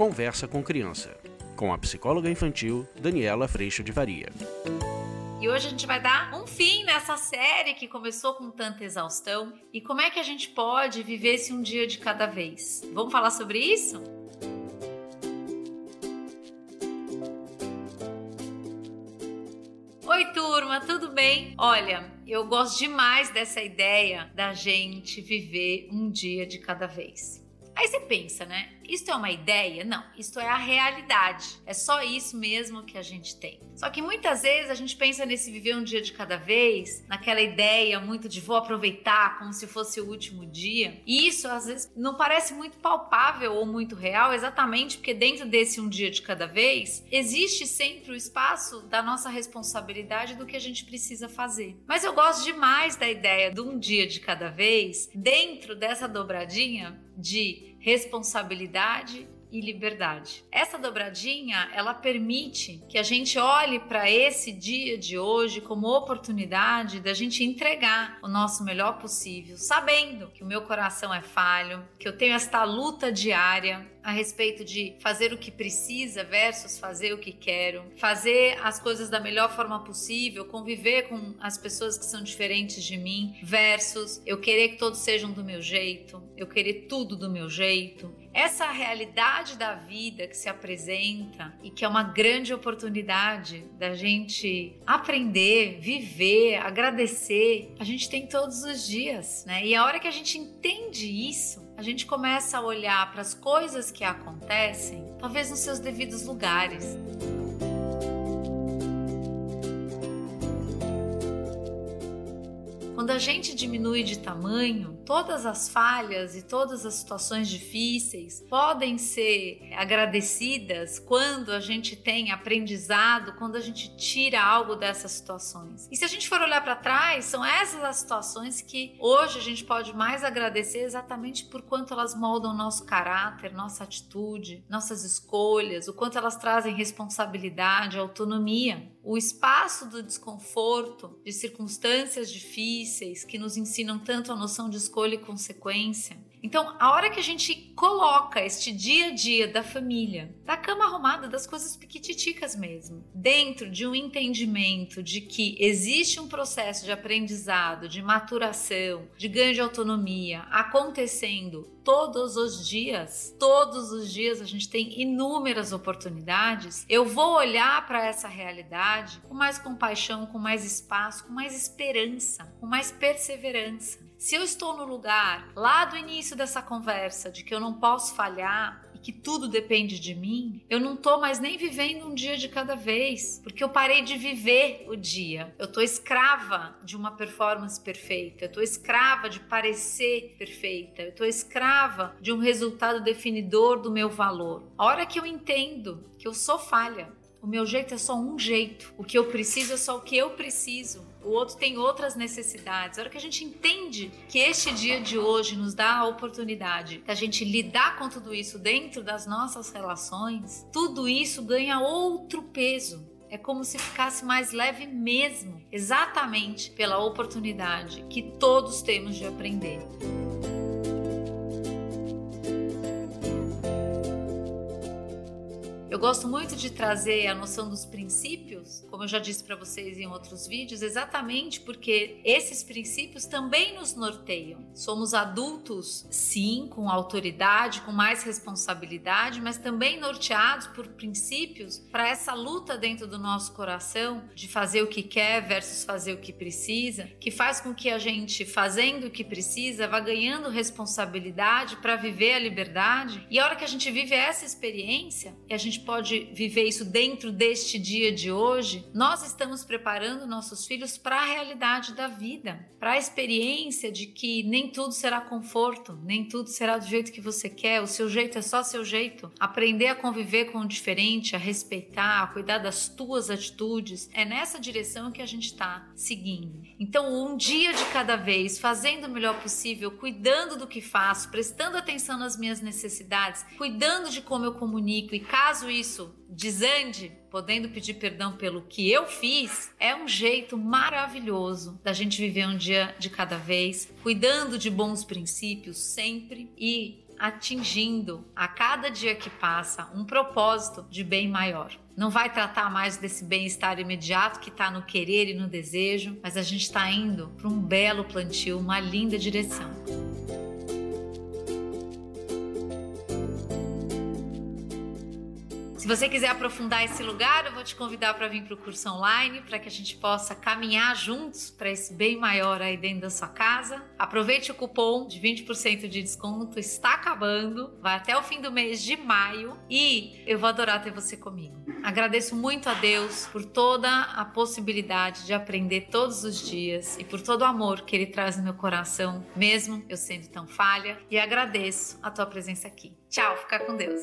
Conversa com Criança, com a psicóloga infantil Daniela Freixo de Varia. E hoje a gente vai dar um fim nessa série que começou com tanta exaustão e como é que a gente pode viver esse um dia de cada vez. Vamos falar sobre isso? Oi, turma, tudo bem? Olha, eu gosto demais dessa ideia da gente viver um dia de cada vez. Aí você pensa, né? Isto é uma ideia? Não, isto é a realidade. É só isso mesmo que a gente tem. Só que muitas vezes a gente pensa nesse viver um dia de cada vez, naquela ideia muito de vou aproveitar como se fosse o último dia. E isso às vezes não parece muito palpável ou muito real, exatamente porque dentro desse um dia de cada vez existe sempre o espaço da nossa responsabilidade do que a gente precisa fazer. Mas eu gosto demais da ideia de um dia de cada vez dentro dessa dobradinha de responsabilidade e liberdade. Essa dobradinha, ela permite que a gente olhe para esse dia de hoje como oportunidade da gente entregar o nosso melhor possível, sabendo que o meu coração é falho, que eu tenho esta luta diária a respeito de fazer o que precisa versus fazer o que quero, fazer as coisas da melhor forma possível, conviver com as pessoas que são diferentes de mim versus eu querer que todos sejam do meu jeito, eu querer tudo do meu jeito, essa realidade da vida que se apresenta e que é uma grande oportunidade da gente aprender, viver, agradecer, a gente tem todos os dias, né? E a hora que a gente entende isso, a gente começa a olhar para as coisas que acontecem, talvez nos seus devidos lugares. Quando a gente diminui de tamanho, todas as falhas e todas as situações difíceis podem ser agradecidas quando a gente tem aprendizado, quando a gente tira algo dessas situações. E se a gente for olhar para trás, são essas as situações que hoje a gente pode mais agradecer exatamente por quanto elas moldam nosso caráter, nossa atitude, nossas escolhas, o quanto elas trazem responsabilidade, autonomia. O espaço do desconforto, de circunstâncias difíceis que nos ensinam tanto a noção de escolha escolha e consequência. Então, a hora que a gente coloca este dia a dia da família, da cama arrumada, das coisas piquititicas mesmo, dentro de um entendimento de que existe um processo de aprendizado, de maturação, de ganho de autonomia acontecendo todos os dias, todos os dias a gente tem inúmeras oportunidades, eu vou olhar para essa realidade com mais compaixão, com mais espaço, com mais esperança, com mais perseverança. Se eu estou no lugar lá do início dessa conversa de que eu não posso falhar e que tudo depende de mim, eu não estou mais nem vivendo um dia de cada vez, porque eu parei de viver o dia. Eu estou escrava de uma performance perfeita, eu estou escrava de parecer perfeita, eu estou escrava de um resultado definidor do meu valor. A hora que eu entendo que eu sou falha, o meu jeito é só um jeito, o que eu preciso é só o que eu preciso o outro tem outras necessidades. A hora que a gente entende que este dia de hoje nos dá a oportunidade da gente lidar com tudo isso dentro das nossas relações, tudo isso ganha outro peso. É como se ficasse mais leve mesmo, exatamente pela oportunidade que todos temos de aprender. Eu gosto muito de trazer a noção dos princípios, como eu já disse para vocês em outros vídeos, exatamente porque esses princípios também nos norteiam. Somos adultos, sim, com autoridade, com mais responsabilidade, mas também norteados por princípios para essa luta dentro do nosso coração de fazer o que quer versus fazer o que precisa, que faz com que a gente, fazendo o que precisa, vá ganhando responsabilidade para viver a liberdade. E a hora que a gente vive essa experiência, e a gente pode viver isso dentro deste dia de hoje, nós estamos preparando nossos filhos para a realidade da vida, para a experiência de que nem tudo será conforto, nem tudo será do jeito que você quer, o seu jeito é só seu jeito. Aprender a conviver com o diferente, a respeitar, a cuidar das tuas atitudes, é nessa direção que a gente está seguindo. Então, um dia de cada vez, fazendo o melhor possível, cuidando do que faço, prestando atenção nas minhas necessidades, cuidando de como eu comunico e caso isso desande, podendo pedir perdão pelo que eu fiz, é um jeito maravilhoso da gente viver um dia de cada vez, cuidando de bons princípios sempre e atingindo a cada dia que passa um propósito de bem maior. Não vai tratar mais desse bem-estar imediato que está no querer e no desejo, mas a gente está indo para um belo plantio, uma linda direção. Se você quiser aprofundar esse lugar, eu vou te convidar para vir para o curso online, para que a gente possa caminhar juntos para esse bem maior aí dentro da sua casa. Aproveite o cupom de 20% de desconto, está acabando, vai até o fim do mês de maio e eu vou adorar ter você comigo. Agradeço muito a Deus por toda a possibilidade de aprender todos os dias e por todo o amor que Ele traz no meu coração, mesmo eu sendo tão falha, e agradeço a tua presença aqui. Tchau, fica com Deus.